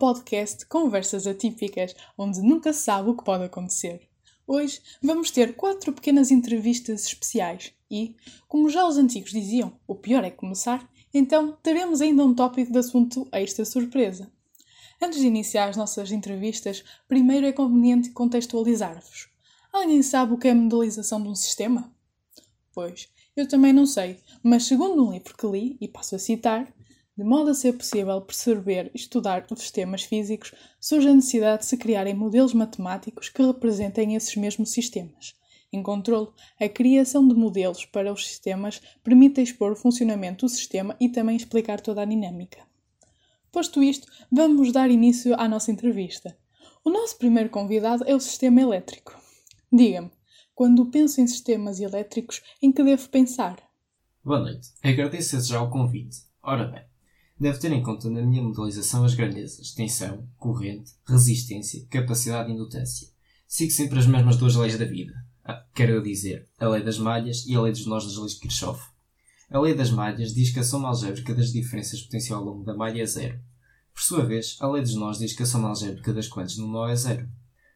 podcast Conversas Atípicas, onde nunca se sabe o que pode acontecer. Hoje vamos ter quatro pequenas entrevistas especiais e, como já os antigos diziam, o pior é começar, então teremos ainda um tópico de assunto extra surpresa. Antes de iniciar as nossas entrevistas, primeiro é conveniente contextualizar-vos. Alguém sabe o que é a modelização de um sistema? Pois, eu também não sei, mas segundo um livro que li, e passo a citar, de modo a ser possível perceber e estudar os sistemas físicos, surge a necessidade de se criarem modelos matemáticos que representem esses mesmos sistemas. Em controlo, a criação de modelos para os sistemas permite expor o funcionamento do sistema e também explicar toda a dinâmica. Posto isto, vamos dar início à nossa entrevista. O nosso primeiro convidado é o sistema elétrico. Diga-me, quando penso em sistemas elétricos, em que devo pensar? Boa noite. Agradeço já o convite. Ora bem, devo ter em conta na minha modelização as grandezas, tensão, corrente, resistência, capacidade e indutância. Sigo sempre as mesmas duas leis da vida. Ah, quero dizer, a lei das malhas e a lei dos nós das leis de Kirchhoff. A lei das malhas diz que a soma algébrica das diferenças potencial ao longo da malha é zero. Por sua vez, a lei dos nós diz que a soma algébrica das quantas no nó é zero.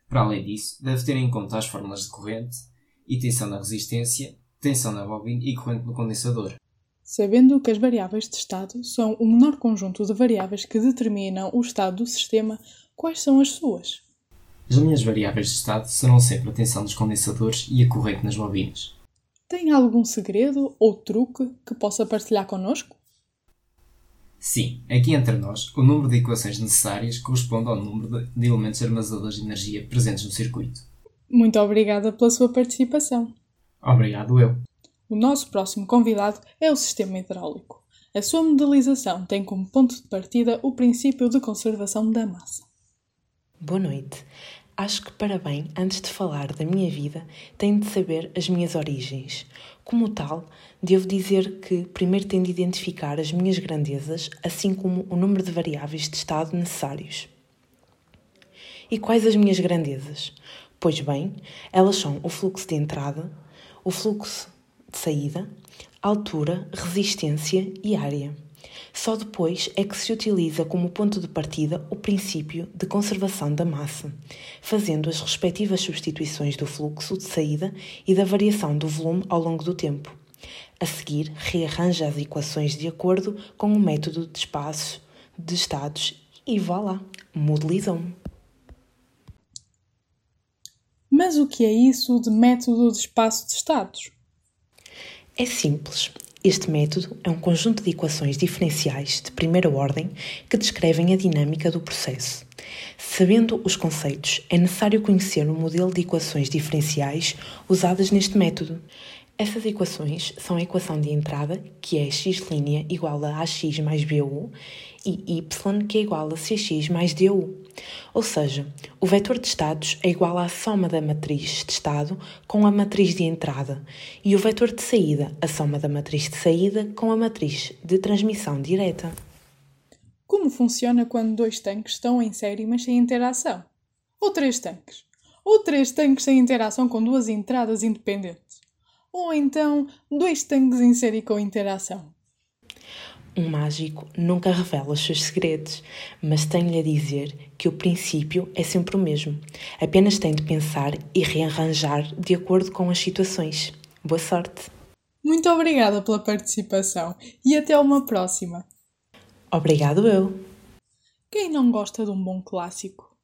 Para além disso, deve ter em conta as fórmulas de corrente e tensão na resistência, tensão na bobina e corrente no condensador. Sabendo que as variáveis de estado são o menor conjunto de variáveis que determinam o estado do sistema, quais são as suas? As minhas variáveis de estado serão sempre a tensão dos condensadores e a corrente nas bobinas. Tem algum segredo ou truque que possa partilhar connosco? Sim, aqui entre nós, o número de equações necessárias corresponde ao número de elementos armazenadores de energia presentes no circuito. Muito obrigada pela sua participação. Obrigado eu. O nosso próximo convidado é o sistema hidráulico. A sua modelização tem como ponto de partida o princípio de conservação da massa. Boa noite. Acho que para bem, antes de falar da minha vida, tenho de saber as minhas origens. Como tal, devo dizer que primeiro tenho de identificar as minhas grandezas, assim como o número de variáveis de estado necessários. E quais as minhas grandezas? Pois bem, elas são o fluxo de entrada, o fluxo de saída, altura, resistência e área. Só depois é que se utiliza como ponto de partida o princípio de conservação da massa, fazendo as respectivas substituições do fluxo de saída e da variação do volume ao longo do tempo. A seguir, rearranja as equações de acordo com o método de espaços, de estados e vá lá, modelizam. Mas o que é isso de método de espaço de estados? É simples. Este método é um conjunto de equações diferenciais de primeira ordem que descrevem a dinâmica do processo. Sabendo os conceitos, é necessário conhecer o modelo de equações diferenciais usadas neste método. Essas equações são a equação de entrada, que é x' igual a ax mais bu, e y, que é igual a cx mais du. Ou seja, o vetor de estados é igual à soma da matriz de estado com a matriz de entrada, e o vetor de saída, a soma da matriz de saída com a matriz de transmissão direta. Como funciona quando dois tanques estão em série mas sem interação? Ou três tanques? Ou três tanques sem interação com duas entradas independentes? Ou então dois tanques em série com interação. Um mágico nunca revela os seus segredos, mas tenho-lhe a dizer que o princípio é sempre o mesmo. Apenas tem de pensar e rearranjar de acordo com as situações. Boa sorte! Muito obrigada pela participação e até uma próxima. Obrigado eu. Quem não gosta de um bom clássico?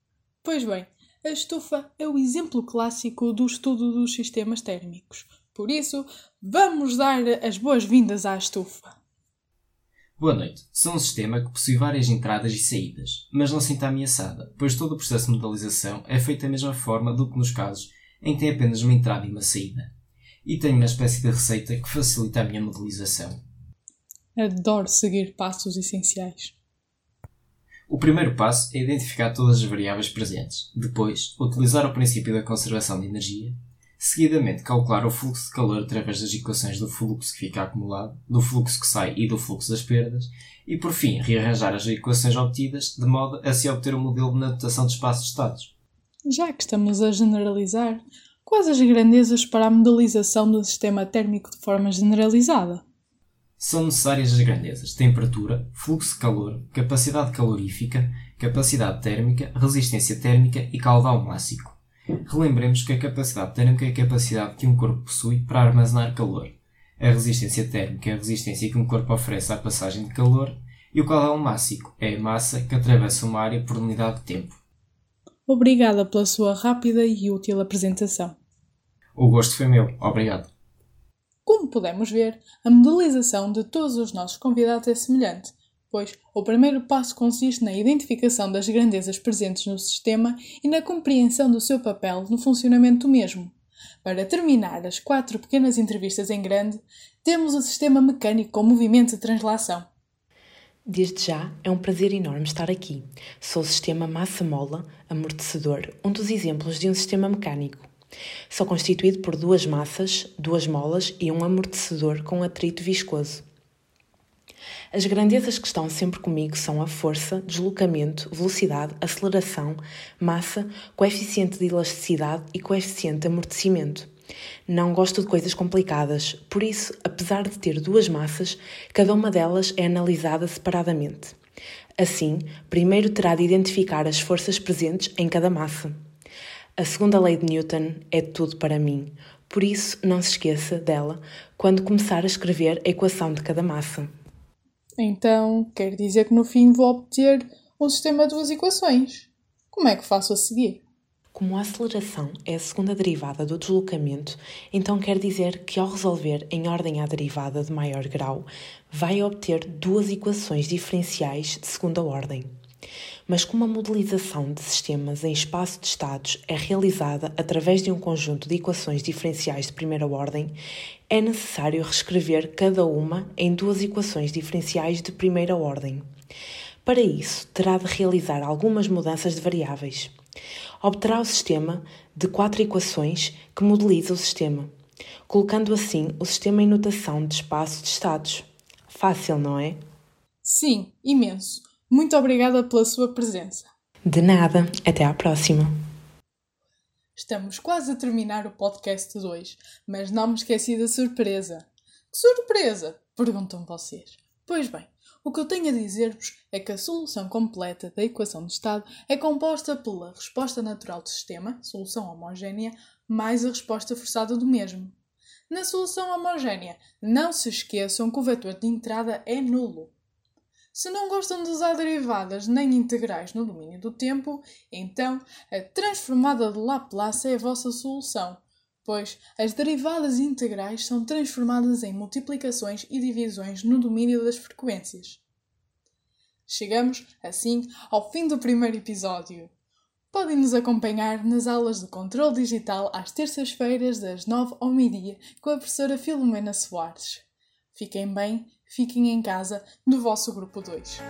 Pois bem, a estufa é o exemplo clássico do estudo dos sistemas térmicos. Por isso, vamos dar as boas-vindas à estufa. Boa noite. Sou um sistema que possui várias entradas e saídas, mas não sinta ameaçada, pois todo o processo de modelização é feito da mesma forma do que nos casos em que tem apenas uma entrada e uma saída. E tenho uma espécie de receita que facilita a minha modelização. Adoro seguir passos essenciais. O primeiro passo é identificar todas as variáveis presentes. Depois, utilizar o princípio da conservação de energia Seguidamente, calcular o fluxo de calor através das equações do fluxo que fica acumulado, do fluxo que sai e do fluxo das perdas, e por fim, rearranjar as equações obtidas de modo a se obter um modelo de notação de espaços de estados. Já que estamos a generalizar, quais as grandezas para a modelização do sistema térmico de forma generalizada? São necessárias as grandezas temperatura, fluxo de calor, capacidade calorífica, capacidade térmica, resistência térmica e caudal máximo. Relembremos que a capacidade térmica é a capacidade que um corpo possui para armazenar calor. A resistência térmica é a resistência que um corpo oferece à passagem de calor e o caudal máximo é a massa que atravessa uma área por unidade de tempo. Obrigada pela sua rápida e útil apresentação. O gosto foi meu. Obrigado. Como podemos ver, a modelização de todos os nossos convidados é semelhante, pois o primeiro passo consiste na identificação das grandezas presentes no sistema e na compreensão do seu papel no funcionamento do mesmo. Para terminar as quatro pequenas entrevistas em grande, temos o sistema mecânico com movimento de translação. Desde já é um prazer enorme estar aqui. Sou o sistema massa-mola amortecedor, um dos exemplos de um sistema mecânico. Sou constituído por duas massas, duas molas e um amortecedor com atrito viscoso. As grandezas que estão sempre comigo são a força, deslocamento, velocidade, aceleração, massa, coeficiente de elasticidade e coeficiente de amortecimento. Não gosto de coisas complicadas, por isso, apesar de ter duas massas, cada uma delas é analisada separadamente. Assim, primeiro terá de identificar as forças presentes em cada massa. A segunda lei de Newton é tudo para mim, por isso não se esqueça dela quando começar a escrever a equação de cada massa. Então, quer dizer que no fim vou obter um sistema de duas equações. Como é que faço a seguir? Como a aceleração é a segunda derivada do deslocamento, então quer dizer que ao resolver em ordem à derivada de maior grau, vai obter duas equações diferenciais de segunda ordem. Mas como a modelização de sistemas em espaço de estados é realizada através de um conjunto de equações diferenciais de primeira ordem, é necessário reescrever cada uma em duas equações diferenciais de primeira ordem. Para isso, terá de realizar algumas mudanças de variáveis. Obterá o sistema de quatro equações que modeliza o sistema, colocando assim o sistema em notação de espaço de estados. Fácil, não é? Sim, imenso. Muito obrigada pela sua presença. De nada, até à próxima. Estamos quase a terminar o podcast 2, mas não me esqueci da surpresa. Que surpresa? Perguntam vocês. Pois bem, o que eu tenho a dizer-vos é que a solução completa da equação de estado é composta pela resposta natural do sistema, solução homogénea, mais a resposta forçada do mesmo. Na solução homogénea, não se esqueçam que o vetor de entrada é nulo. Se não gostam de usar derivadas nem integrais no domínio do tempo, então a transformada de Laplace é a vossa solução, pois as derivadas integrais são transformadas em multiplicações e divisões no domínio das frequências. Chegamos, assim, ao fim do primeiro episódio. Podem nos acompanhar nas aulas de controle digital às terças-feiras, das nove ao meio-dia, com a professora Filomena Soares. Fiquem bem fiquem em casa no vosso grupo 2.